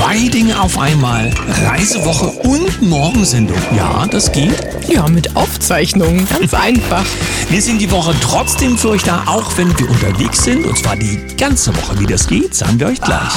Zwei Dinge auf einmal. Reisewoche und Morgensendung. Ja, das geht. Ja, mit Aufzeichnungen. Ganz einfach. Wir sind die Woche trotzdem für euch da, auch wenn wir unterwegs sind. Und zwar die ganze Woche. Wie das geht, sagen wir euch gleich.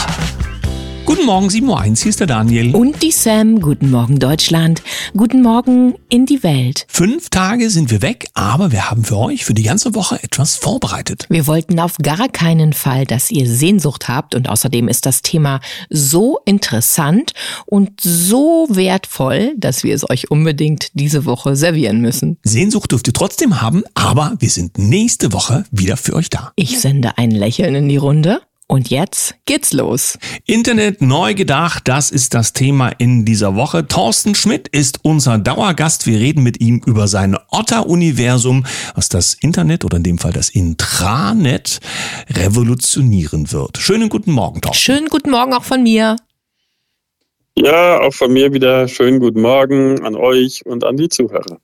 Guten Morgen, 7.01 Uhr, hier ist der Daniel. Und die Sam. Guten Morgen, Deutschland. Guten Morgen in die Welt. Fünf Tage sind wir weg, aber wir haben für euch für die ganze Woche etwas vorbereitet. Wir wollten auf gar keinen Fall, dass ihr Sehnsucht habt und außerdem ist das Thema so interessant und so wertvoll, dass wir es euch unbedingt diese Woche servieren müssen. Sehnsucht dürft ihr trotzdem haben, aber wir sind nächste Woche wieder für euch da. Ich sende ein Lächeln in die Runde. Und jetzt geht's los. Internet neu gedacht, das ist das Thema in dieser Woche. Thorsten Schmidt ist unser Dauergast. Wir reden mit ihm über sein Otter-Universum, was das Internet oder in dem Fall das Intranet revolutionieren wird. Schönen guten Morgen, Thorsten. Schönen guten Morgen auch von mir. Ja, auch von mir wieder schönen guten Morgen an euch und an die Zuhörer.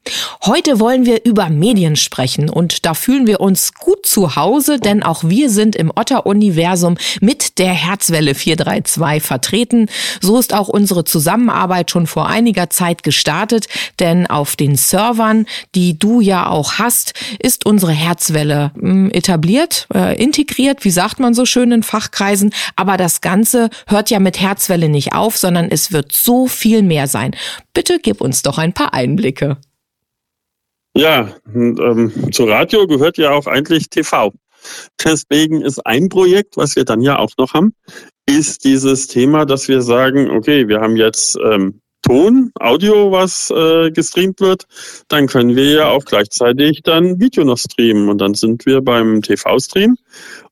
Heute wollen wir über Medien sprechen und da fühlen wir uns gut zu Hause, denn auch wir sind im Otter-Universum mit der Herzwelle 432 vertreten. So ist auch unsere Zusammenarbeit schon vor einiger Zeit gestartet, denn auf den Servern, die du ja auch hast, ist unsere Herzwelle hm, etabliert, äh, integriert, wie sagt man so schön in Fachkreisen. Aber das Ganze hört ja mit Herzwelle nicht auf, sondern es wird so viel mehr sein. Bitte gib uns doch ein paar Einblicke. Ja, ähm, zu Radio gehört ja auch eigentlich TV. Deswegen ist ein Projekt, was wir dann ja auch noch haben, ist dieses Thema, dass wir sagen, okay, wir haben jetzt ähm, Ton, Audio, was äh, gestreamt wird, dann können wir ja auch gleichzeitig dann Video noch streamen und dann sind wir beim TV-Stream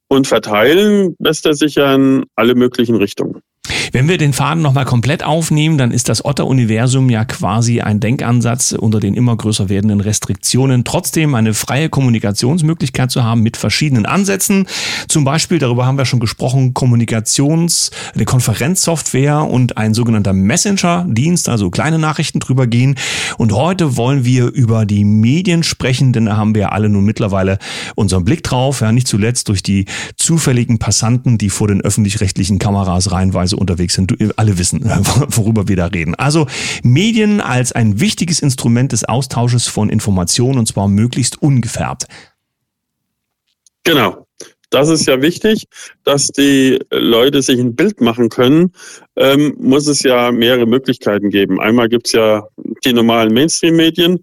und verteilen lässt er sich ja in alle möglichen Richtungen. Wenn wir den Faden nochmal komplett aufnehmen, dann ist das Otter-Universum ja quasi ein Denkansatz unter den immer größer werdenden Restriktionen, trotzdem eine freie Kommunikationsmöglichkeit zu haben mit verschiedenen Ansätzen. Zum Beispiel, darüber haben wir schon gesprochen, Kommunikations-, eine Konferenzsoftware und ein sogenannter Messenger-Dienst, also kleine Nachrichten drüber gehen. Und heute wollen wir über die Medien sprechen, denn da haben wir ja alle nun mittlerweile unseren Blick drauf, ja, nicht zuletzt durch die zufälligen Passanten, die vor den öffentlich-rechtlichen Kameras reihenweise unterwegs sind. Du, alle wissen, worüber wir da reden. Also Medien als ein wichtiges Instrument des Austausches von Informationen und zwar möglichst ungefärbt. Genau. Das ist ja wichtig, dass die Leute sich ein Bild machen können, ähm, muss es ja mehrere Möglichkeiten geben. Einmal gibt es ja die normalen Mainstream-Medien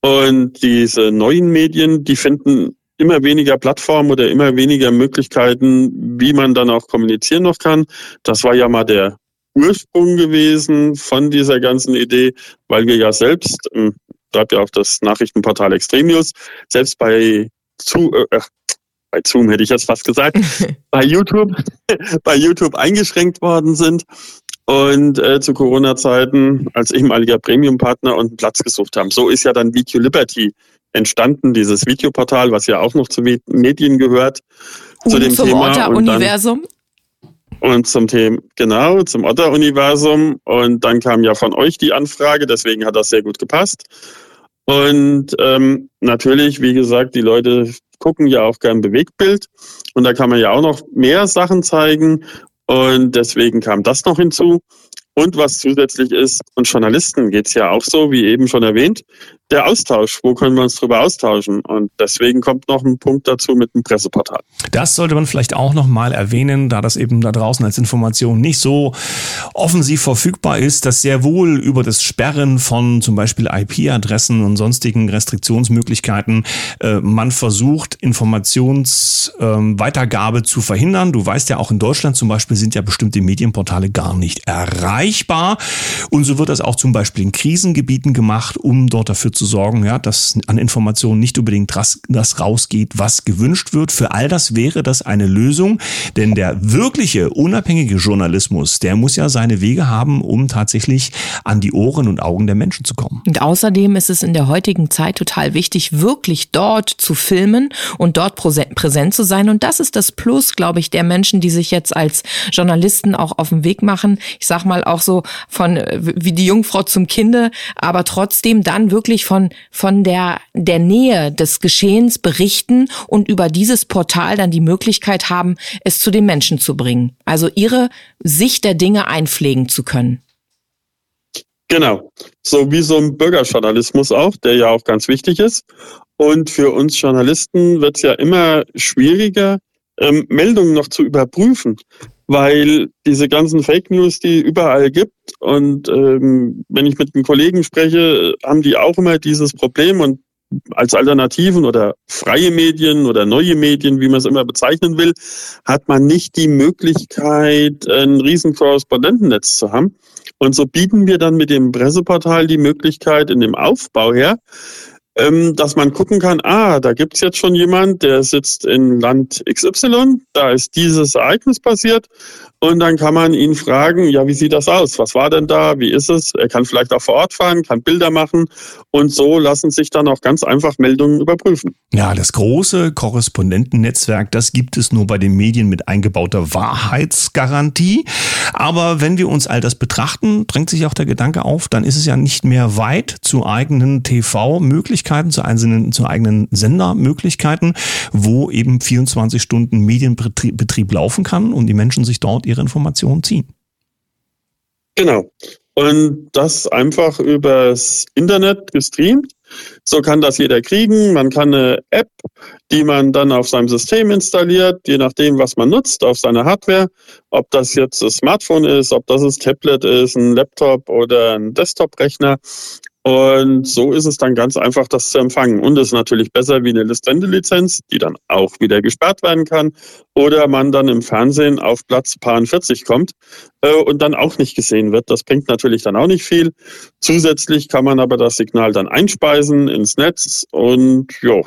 und diese neuen Medien, die finden immer weniger Plattformen oder immer weniger Möglichkeiten, wie man dann auch kommunizieren noch kann. Das war ja mal der Ursprung gewesen von dieser ganzen Idee, weil wir ja selbst, ähm, bleibt ja auch das Nachrichtenportal Extrem News, selbst bei zu, äh, bei Zoom hätte ich jetzt fast gesagt, bei YouTube, bei YouTube eingeschränkt worden sind und äh, zu Corona-Zeiten als ehemaliger Premium-Partner und einen Platz gesucht haben. So ist ja dann Video Liberty entstanden, dieses Videoportal, was ja auch noch zu Medien gehört. Und zu dem zum Thema. Otter-Universum. Und zum Thema, genau, zum Otter-Universum. Und dann kam ja von euch die Anfrage, deswegen hat das sehr gut gepasst. Und ähm, natürlich, wie gesagt, die Leute gucken ja auch gern Bewegtbild. Und da kann man ja auch noch mehr Sachen zeigen. Und deswegen kam das noch hinzu. Und was zusätzlich ist, und Journalisten geht's ja auch so, wie eben schon erwähnt, der Austausch. Wo können wir uns drüber austauschen? Und deswegen kommt noch ein Punkt dazu mit dem Presseportal. Das sollte man vielleicht auch noch mal erwähnen, da das eben da draußen als Information nicht so offensiv verfügbar ist, dass sehr wohl über das Sperren von zum Beispiel IP-Adressen und sonstigen Restriktionsmöglichkeiten äh, man versucht, Informationsweitergabe ähm, zu verhindern. Du weißt ja, auch in Deutschland zum Beispiel sind ja bestimmte Medienportale gar nicht erreichbar. Und so wird das auch zum Beispiel in Krisengebieten gemacht, um dort dafür zu sorgen, ja, dass an Informationen nicht unbedingt das, das rausgeht, was gewünscht wird. Für all das wäre das eine Lösung, denn der wirkliche unabhängige Journalismus, der muss ja seine Wege haben, um tatsächlich an die Ohren und Augen der Menschen zu kommen. Und außerdem ist es in der heutigen Zeit total wichtig, wirklich dort zu filmen und dort präsent zu sein. Und das ist das Plus, glaube ich, der Menschen, die sich jetzt als Journalisten auch auf den Weg machen. Ich sag mal auch so von wie die Jungfrau zum Kinde, aber trotzdem dann wirklich von, von der, der Nähe des Geschehens berichten und über dieses Portal dann die Möglichkeit haben, es zu den Menschen zu bringen. Also ihre Sicht der Dinge einpflegen zu können. Genau. So wie so ein Bürgerjournalismus auch, der ja auch ganz wichtig ist. Und für uns Journalisten wird es ja immer schwieriger, ähm, Meldungen noch zu überprüfen, weil diese ganzen Fake News, die überall gibt und ähm, wenn ich mit einem Kollegen spreche, haben die auch immer dieses Problem und als Alternativen oder freie Medien oder neue Medien, wie man es immer bezeichnen will, hat man nicht die Möglichkeit, ein riesen Korrespondentennetz zu haben. Und so bieten wir dann mit dem Presseportal die Möglichkeit in dem Aufbau her, ähm, dass man gucken kann, ah, da gibt's jetzt schon jemand, der sitzt in Land XY, da ist dieses Ereignis passiert und dann kann man ihn fragen, ja, wie sieht das aus? Was war denn da? Wie ist es? Er kann vielleicht auch vor Ort fahren, kann Bilder machen und so lassen sich dann auch ganz einfach Meldungen überprüfen. Ja, das große Korrespondentennetzwerk, das gibt es nur bei den Medien mit eingebauter Wahrheitsgarantie. Aber wenn wir uns all das betrachten, drängt sich auch der Gedanke auf, dann ist es ja nicht mehr weit zu eigenen TV-Möglichkeiten, zu, einzelnen, zu eigenen Sendermöglichkeiten, wo eben 24 Stunden Medienbetrieb laufen kann und die Menschen sich dort ihre Informationen ziehen. Genau. Und das einfach übers Internet gestreamt. So kann das jeder kriegen. Man kann eine App, die man dann auf seinem System installiert, je nachdem, was man nutzt, auf seiner Hardware. Ob das jetzt ein Smartphone ist, ob das ein Tablet ist, ein Laptop oder ein Desktop-Rechner. Und so ist es dann ganz einfach, das zu empfangen. Und es ist natürlich besser wie eine Listende-Lizenz, die dann auch wieder gesperrt werden kann. Oder man dann im Fernsehen auf Platz 40 kommt äh, und dann auch nicht gesehen wird. Das bringt natürlich dann auch nicht viel. Zusätzlich kann man aber das Signal dann einspeisen ins Netz und ja,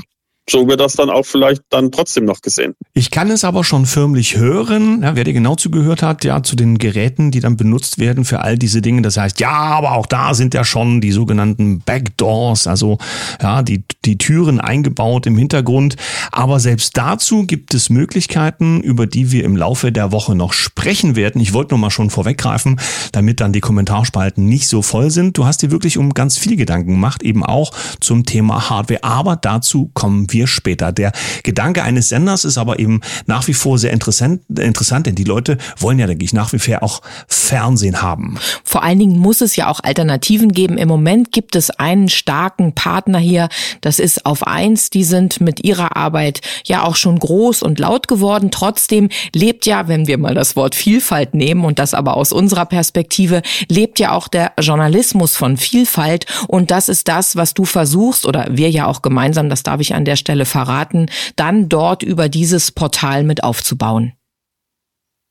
so wird das dann auch vielleicht dann trotzdem noch gesehen. Ich kann es aber schon förmlich hören, ja, wer dir genau zugehört hat, ja, zu den Geräten, die dann benutzt werden für all diese Dinge. Das heißt, ja, aber auch da sind ja schon die sogenannten Backdoors, also ja, die, die Türen eingebaut im Hintergrund. Aber selbst dazu gibt es Möglichkeiten, über die wir im Laufe der Woche noch sprechen werden. Ich wollte nur mal schon vorweggreifen, damit dann die Kommentarspalten nicht so voll sind. Du hast dir wirklich um ganz viel Gedanken gemacht, eben auch zum Thema Hardware. Aber dazu kommen wir wir später. Der Gedanke eines Senders ist aber eben nach wie vor sehr interessant, interessant, denn die Leute wollen ja, denke ich, nach wie vor auch Fernsehen haben. Vor allen Dingen muss es ja auch Alternativen geben. Im Moment gibt es einen starken Partner hier. Das ist auf eins. Die sind mit ihrer Arbeit ja auch schon groß und laut geworden. Trotzdem lebt ja, wenn wir mal das Wort Vielfalt nehmen und das aber aus unserer Perspektive, lebt ja auch der Journalismus von Vielfalt. Und das ist das, was du versuchst oder wir ja auch gemeinsam, das darf ich an der Stelle verraten, dann dort über dieses Portal mit aufzubauen.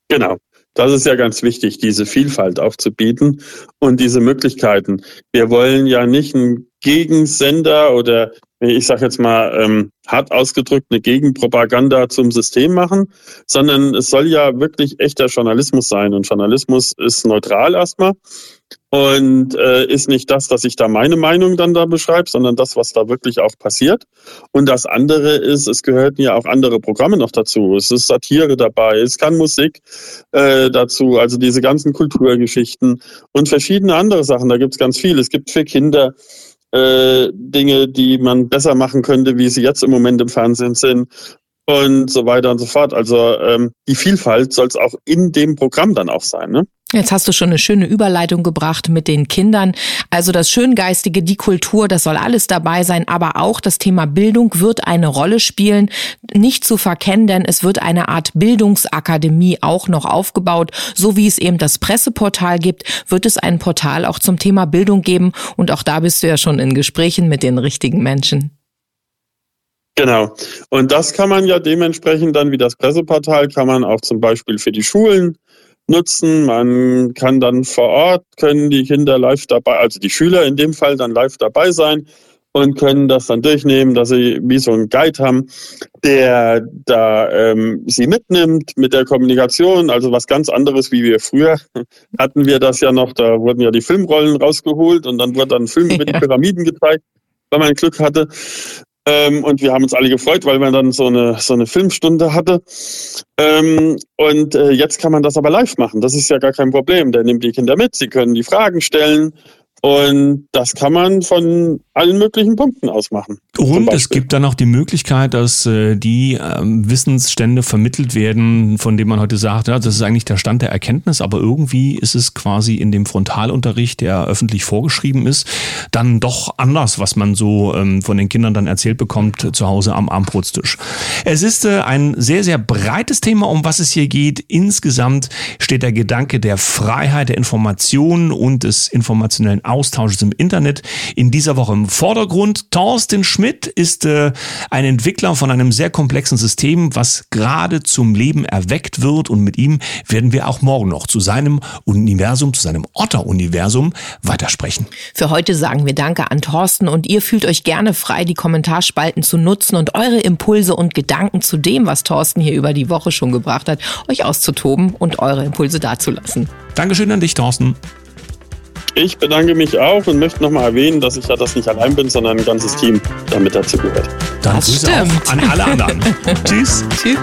Genau. Das ist ja ganz wichtig, diese Vielfalt aufzubieten und diese Möglichkeiten. Wir wollen ja nicht einen Gegensender oder ich sage jetzt mal ähm, hart ausgedrückt eine Gegenpropaganda zum System machen, sondern es soll ja wirklich echter Journalismus sein. Und Journalismus ist neutral erstmal und äh, ist nicht das, dass ich da meine Meinung dann da beschreibe, sondern das, was da wirklich auch passiert. Und das andere ist, es gehörten ja auch andere Programme noch dazu. Es ist Satire dabei, es kann Musik äh, dazu, also diese ganzen Kulturgeschichten und verschiedene andere Sachen. Da gibt's ganz viel. Es gibt für Kinder äh, Dinge, die man besser machen könnte, wie sie jetzt im Moment im Fernsehen sind und so weiter und so fort. Also ähm, die Vielfalt soll es auch in dem Programm dann auch sein. Ne? Jetzt hast du schon eine schöne Überleitung gebracht mit den Kindern. Also das Schöngeistige, die Kultur, das soll alles dabei sein, aber auch das Thema Bildung wird eine Rolle spielen. Nicht zu verkennen, denn es wird eine Art Bildungsakademie auch noch aufgebaut. So wie es eben das Presseportal gibt, wird es ein Portal auch zum Thema Bildung geben. Und auch da bist du ja schon in Gesprächen mit den richtigen Menschen. Genau. Und das kann man ja dementsprechend dann wie das Presseportal, kann man auch zum Beispiel für die Schulen nutzen. Man kann dann vor Ort, können die Kinder live dabei, also die Schüler in dem Fall dann live dabei sein und können das dann durchnehmen, dass sie wie so einen Guide haben, der da ähm, sie mitnimmt mit der Kommunikation, also was ganz anderes wie wir früher hatten wir das ja noch, da wurden ja die Filmrollen rausgeholt und dann wurde dann ein Film mit ja. Pyramiden gezeigt, wenn man Glück hatte. Ähm, und wir haben uns alle gefreut, weil man dann so eine, so eine Filmstunde hatte. Ähm, und äh, jetzt kann man das aber live machen. Das ist ja gar kein Problem. Der nimmt die Kinder mit, sie können die Fragen stellen Und das kann man von allen möglichen Punkten aus machen. Und es gibt dann auch die Möglichkeit, dass äh, die äh, Wissensstände vermittelt werden, von denen man heute sagt, ja, das ist eigentlich der Stand der Erkenntnis, aber irgendwie ist es quasi in dem Frontalunterricht, der öffentlich vorgeschrieben ist, dann doch anders, was man so ähm, von den Kindern dann erzählt bekommt zu Hause am Armbrotstisch. Es ist äh, ein sehr, sehr breites Thema, um was es hier geht. Insgesamt steht der Gedanke der Freiheit der Information und des informationellen Austausches im Internet in dieser Woche im Vordergrund. Thorsten Schmidt ist äh, ein Entwickler von einem sehr komplexen System, was gerade zum Leben erweckt wird und mit ihm werden wir auch morgen noch zu seinem Universum, zu seinem Otter-Universum weitersprechen. Für heute sagen wir Danke an Thorsten und ihr fühlt euch gerne frei, die Kommentarspalten zu nutzen und eure Impulse und Gedanken zu dem, was Thorsten hier über die Woche schon gebracht hat, euch auszutoben und eure Impulse dazulassen. Dankeschön an dich, Thorsten. Ich bedanke mich auch und möchte nochmal erwähnen, dass ich ja das nicht allein bin, sondern ein ganzes Team damit dazu gehört. Dann das Grüße stimmt. auch an alle anderen. Tschüss. Tschüss.